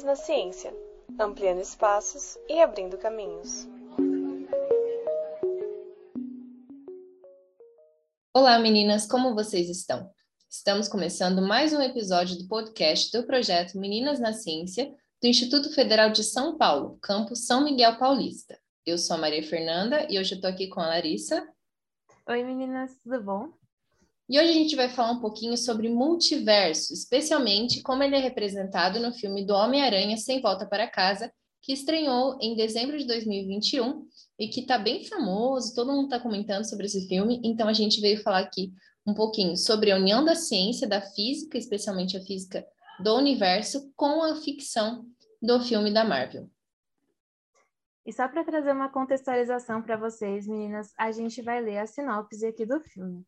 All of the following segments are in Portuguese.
Meninas na Ciência, ampliando espaços e abrindo caminhos. Olá, meninas, como vocês estão? Estamos começando mais um episódio do podcast do projeto Meninas na Ciência do Instituto Federal de São Paulo, campus São Miguel Paulista. Eu sou a Maria Fernanda e hoje eu estou aqui com a Larissa. Oi, meninas, tudo bom? E hoje a gente vai falar um pouquinho sobre multiverso, especialmente como ele é representado no filme do Homem-Aranha Sem Volta para Casa, que estreou em dezembro de 2021 e que está bem famoso, todo mundo está comentando sobre esse filme, então a gente veio falar aqui um pouquinho sobre a união da ciência, da física, especialmente a física do universo, com a ficção do filme da Marvel. E só para trazer uma contextualização para vocês, meninas, a gente vai ler a sinopse aqui do filme.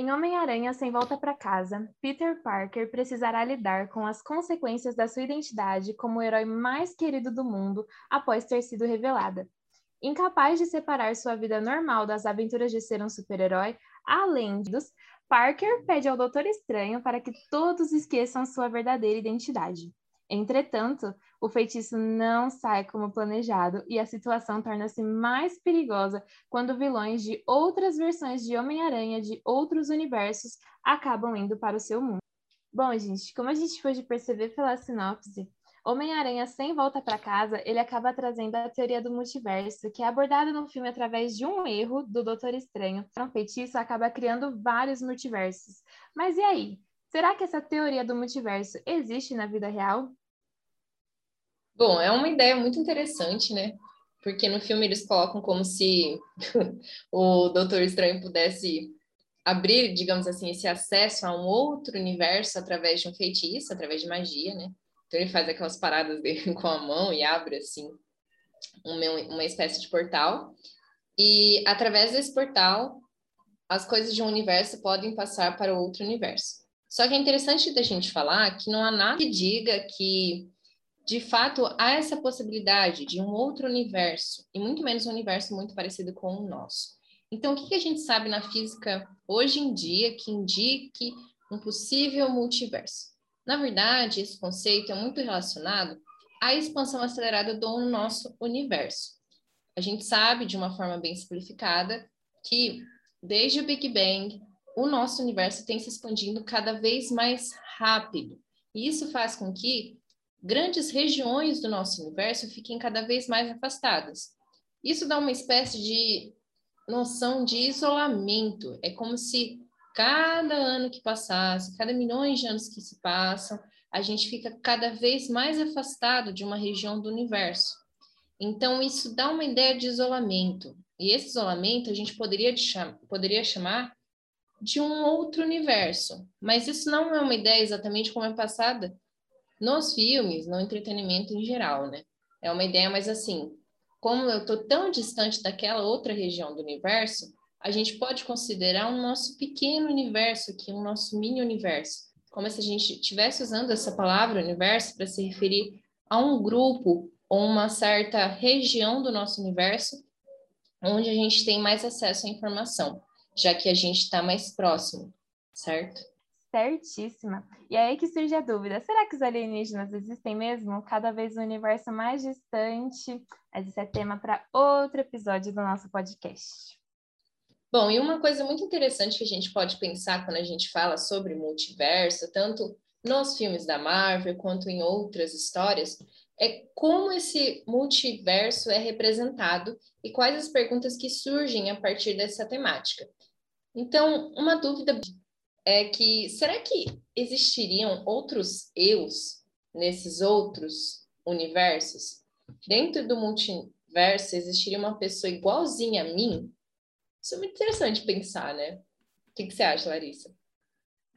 Em Homem-Aranha Sem Volta para Casa, Peter Parker precisará lidar com as consequências da sua identidade como o herói mais querido do mundo após ter sido revelada. Incapaz de separar sua vida normal das aventuras de ser um super-herói, além dos, Parker pede ao Doutor Estranho para que todos esqueçam sua verdadeira identidade. Entretanto, o feitiço não sai como planejado e a situação torna-se mais perigosa quando vilões de outras versões de Homem-Aranha de outros universos acabam indo para o seu mundo. Bom, gente, como a gente pôde perceber pela sinopse, Homem-Aranha sem volta para casa, ele acaba trazendo a teoria do multiverso, que é abordada no filme através de um erro do Doutor Estranho. Um feitiço acaba criando vários multiversos. Mas e aí? Será que essa teoria do multiverso existe na vida real? Bom, é uma ideia muito interessante, né? Porque no filme eles colocam como se o Doutor Estranho pudesse abrir, digamos assim, esse acesso a um outro universo através de um feitiço, através de magia, né? Então ele faz aquelas paradas dele com a mão e abre assim uma, espécie de portal. E através desse portal, as coisas de um universo podem passar para outro universo. Só que é interessante da gente falar que não há nada que diga que de fato, há essa possibilidade de um outro universo, e muito menos um universo muito parecido com o nosso. Então, o que, a gente sabe na física hoje em dia que indique um possível multiverso? Na verdade, esse conceito é muito relacionado à expansão acelerada do nosso universo. A gente sabe, de uma forma bem simplificada, que desde o Big Bang, o nosso universo tem se expandindo cada vez mais rápido. E isso faz com que grandes regiões do nosso universo fiquem cada vez mais afastadas. Isso dá uma espécie de noção de isolamento. É como se cada ano que passasse, cada milhões de anos que se passam, a gente fica cada vez mais afastado de uma região do universo. Então, isso dá uma ideia de isolamento. E esse isolamento a gente poderia, poderia chamar de um outro universo. Mas isso não é uma ideia exatamente como é passada nos filmes, no entretenimento em geral, né? É uma ideia mais assim, como eu estou tão distante daquela outra região do universo, a gente pode considerar um nosso pequeno universo aqui, um nosso mini universo. Como se a gente estivesse usando essa palavra universo para se referir a um grupo ou uma certa região do nosso universo onde a gente tem mais acesso à informação, já que a gente está mais próximo, certo? Certíssima. E aí que surge a dúvida: será que os alienígenas existem mesmo? Cada vez um universo mais distante. Mas isso é tema para outro episódio do nosso podcast. Bom, e uma coisa muito interessante que a gente pode pensar quando a gente fala sobre multiverso, tanto nos filmes da Marvel quanto em outras histórias, é como esse multiverso é representado e quais as perguntas que surgem a partir dessa temática. Então, uma dúvida é que será que existiriam outros eus nesses outros universos? Dentro do multiverso existiria uma pessoa igualzinha a mim? Isso é muito interessante pensar, né? O que, que você acha, Larissa?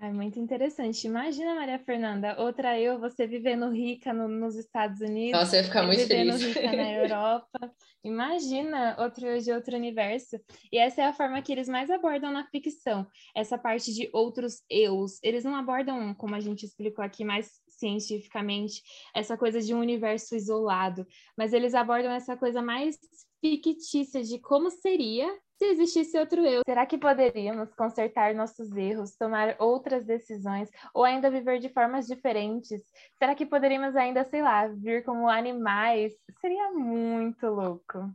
É muito interessante. Imagina, Maria Fernanda, outra eu, você vivendo rica no, nos Estados Unidos. Nossa, eu ia ficar muito vivendo feliz. rica na Europa. Imagina outro eu de outro universo. E essa é a forma que eles mais abordam na ficção. Essa parte de outros eus. Eles não abordam, como a gente explicou aqui, mais cientificamente essa coisa de um universo isolado, mas eles abordam essa coisa mais fictícia de como seria se existisse outro eu. Será que poderíamos consertar nossos erros, tomar outras decisões ou ainda viver de formas diferentes? Será que poderíamos ainda, sei lá, vir como animais? Seria muito louco.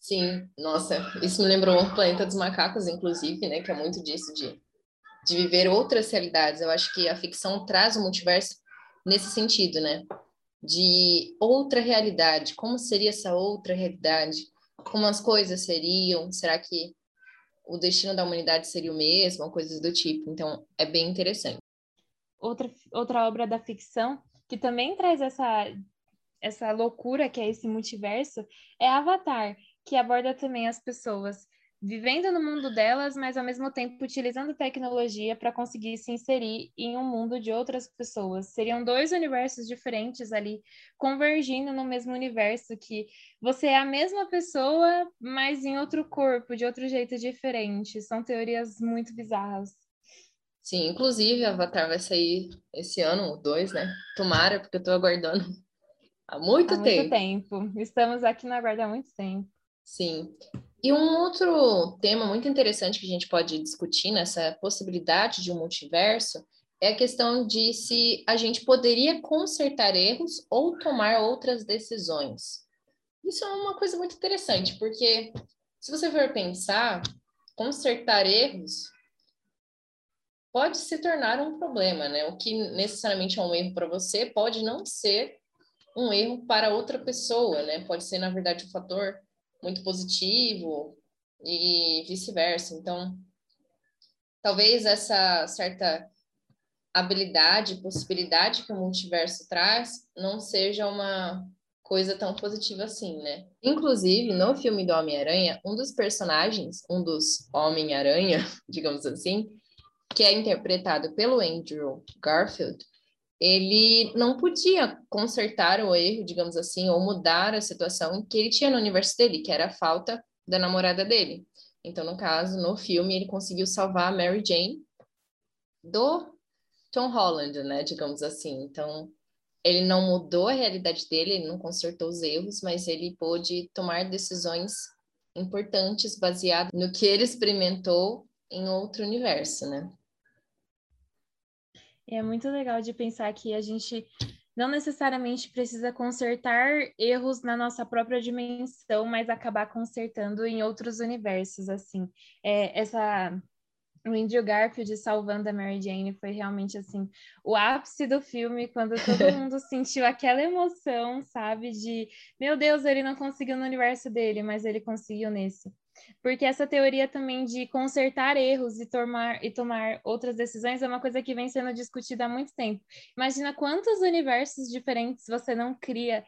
Sim, nossa, isso me lembrou o Planeta dos Macacos, inclusive, né, que é muito disso de, de viver outras realidades. Eu acho que a ficção traz o multiverso nesse sentido, né? De outra realidade. Como seria essa outra realidade? Como as coisas seriam? Será que o destino da humanidade seria o mesmo? Coisas do tipo. Então, é bem interessante. Outra, outra obra da ficção que também traz essa, essa loucura que é esse multiverso é Avatar, que aborda também as pessoas vivendo no mundo delas, mas ao mesmo tempo utilizando tecnologia para conseguir se inserir em um mundo de outras pessoas. Seriam dois universos diferentes ali convergindo no mesmo universo que você é a mesma pessoa, mas em outro corpo, de outro jeito diferente. São teorias muito bizarras. Sim, inclusive Avatar vai sair esse ano, o dois, né? Tomara, porque eu estou aguardando há muito há tempo. Muito tempo. Estamos aqui na guarda há muito tempo. Sim. E um outro tema muito interessante que a gente pode discutir nessa possibilidade de um multiverso é a questão de se a gente poderia consertar erros ou tomar outras decisões. Isso é uma coisa muito interessante, porque se você for pensar, consertar erros pode se tornar um problema, né? O que necessariamente é um erro para você pode não ser um erro para outra pessoa, né? Pode ser, na verdade, um fator muito positivo e vice-versa. Então, talvez essa certa habilidade, possibilidade que o multiverso traz não seja uma coisa tão positiva assim, né? Inclusive, no filme do Homem-Aranha, um dos personagens, um dos Homem-Aranha, digamos assim, que é interpretado pelo Andrew Garfield, ele não podia consertar o erro, digamos assim, ou mudar a situação que ele tinha no universo dele, que era a falta da namorada dele. Então, no caso, no filme, ele conseguiu salvar a Mary Jane do Tom Holland, né, digamos assim. Então, ele não mudou a realidade dele, ele não consertou os erros, mas ele pôde tomar decisões importantes baseado no que ele experimentou em outro universo, né? É muito legal de pensar que a gente não necessariamente precisa consertar erros na nossa própria dimensão, mas acabar consertando em outros universos, assim. É, essa o Andrew Garfield salvando a Mary Jane foi realmente assim o ápice do filme quando todo mundo sentiu aquela emoção, sabe, de meu Deus, ele não conseguiu no universo dele, mas ele conseguiu nesse porque essa teoria também de consertar erros e tomar, e tomar outras decisões é uma coisa que vem sendo discutida há muito tempo. Imagina quantos universos diferentes você não cria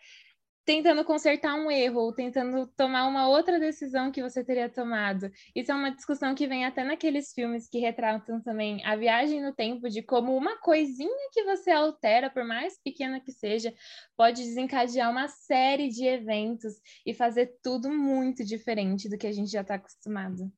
tentando consertar um erro ou tentando tomar uma outra decisão que você teria tomado. Isso é uma discussão que vem até naqueles filmes que retratam também a viagem no tempo de como uma coisinha que você altera, por mais pequena que seja, pode desencadear uma série de eventos e fazer tudo muito diferente do que a gente já está acostumado.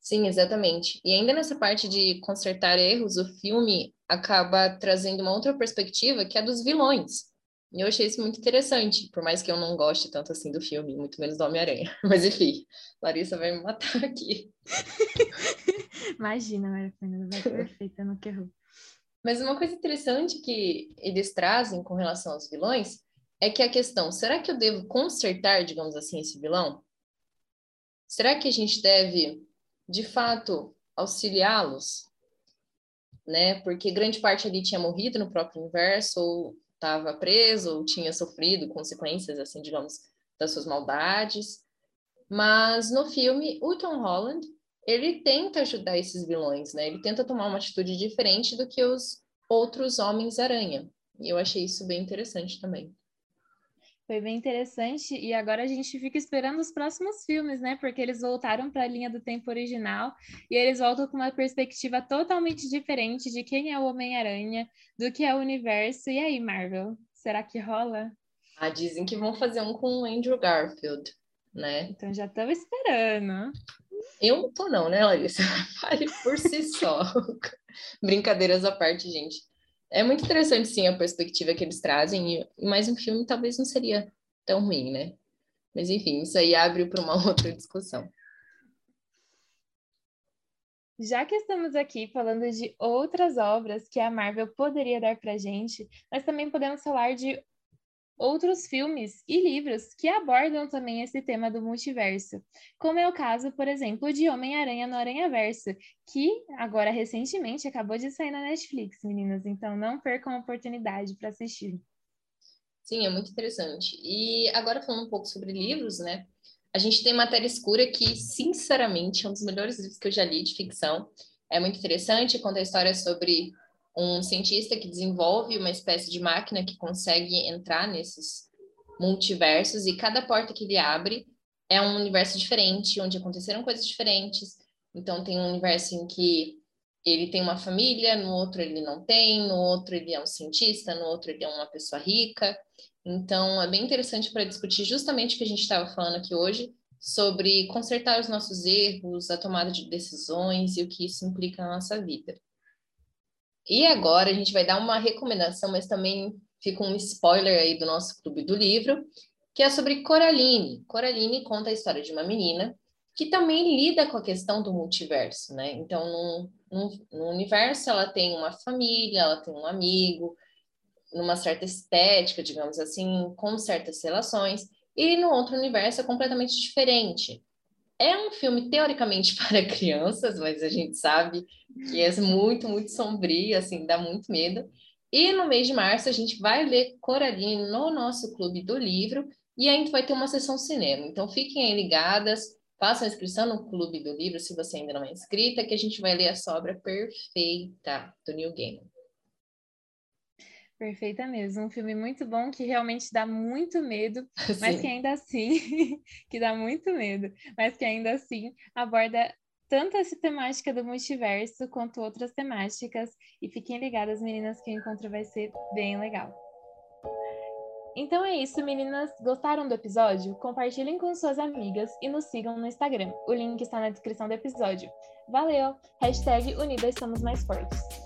Sim, exatamente. E ainda nessa parte de consertar erros, o filme acaba trazendo uma outra perspectiva que é dos vilões. E eu achei isso muito interessante, por mais que eu não goste tanto assim do filme, muito menos do Homem-Aranha. Mas enfim, Larissa vai me matar aqui. Imagina, Maria Fernanda, vai perfeita no que errou. Mas uma coisa interessante que eles trazem com relação aos vilões é que a questão, será que eu devo consertar, digamos assim, esse vilão? Será que a gente deve, de fato, auxiliá-los? Né? Porque grande parte ali tinha morrido no próprio universo, ou estava preso ou tinha sofrido consequências, assim, digamos, das suas maldades. Mas no filme, o Tom Holland, ele tenta ajudar esses vilões, né? Ele tenta tomar uma atitude diferente do que os outros Homens-Aranha. E eu achei isso bem interessante também. Foi bem interessante e agora a gente fica esperando os próximos filmes, né? Porque eles voltaram para a linha do tempo original e eles voltam com uma perspectiva totalmente diferente de quem é o Homem-Aranha, do que é o universo. E aí, Marvel, será que rola? Ah, dizem que vão fazer um com o Andrew Garfield, né? Então já estamos esperando. Eu não tô não, né, Larissa? Fale por si só. Brincadeiras à parte, gente. É muito interessante, sim, a perspectiva que eles trazem, e mais um filme talvez não seria tão ruim, né? Mas enfim, isso aí abre para uma outra discussão. Já que estamos aqui falando de outras obras que a Marvel poderia dar para gente, nós também podemos falar de outros filmes e livros que abordam também esse tema do multiverso, como é o caso, por exemplo, de Homem-Aranha no Aranha-Verso, que agora recentemente acabou de sair na Netflix, meninas, então não percam a oportunidade para assistir. Sim, é muito interessante. E agora falando um pouco sobre livros, né? A gente tem Matéria Escura, que, sinceramente, é um dos melhores livros que eu já li de ficção. É muito interessante, conta a história sobre um cientista que desenvolve uma espécie de máquina que consegue entrar nesses multiversos e cada porta que ele abre é um universo diferente, onde aconteceram coisas diferentes. Então tem um universo em que ele tem uma família, no outro ele não tem, no outro ele é um cientista, no outro ele é uma pessoa rica. Então é bem interessante para discutir justamente o que a gente estava falando aqui hoje sobre consertar os nossos erros, a tomada de decisões e o que isso implica na nossa vida. E agora a gente vai dar uma recomendação, mas também fica um spoiler aí do nosso clube do livro, que é sobre Coraline. Coraline conta a história de uma menina que também lida com a questão do multiverso, né? Então, no, no, universo, ela tem uma família, ela tem um amigo, numa certa estética, digamos assim, com certas relações, e no outro universo é completamente diferente. É um filme teoricamente para crianças, mas a gente sabe que é muito, muito sombrio, assim, dá muito medo. E no mês de março a gente vai ler Coraline no nosso clube do livro e a gente vai ter uma sessão cinema. Então fiquem aí ligadas, façam a inscrição no clube do livro se você ainda não é inscrita, que a gente vai ler a obra perfeita do Neil Gaiman. Perfeita mesmo, um filme muito bom que realmente dá muito medo, mas Sim. que ainda assim, que dá muito medo, mas que ainda assim aborda tanto essa temática do multiverso quanto outras temáticas. E fiquem ligadas, meninas, que o encontro vai ser bem legal. Então é isso, meninas. Gostaram do episódio? Compartilhem com suas amigas e nos sigam no Instagram. O link está na descrição do episódio. Valeu! Hashtag Unidas Somos Mais Fortes.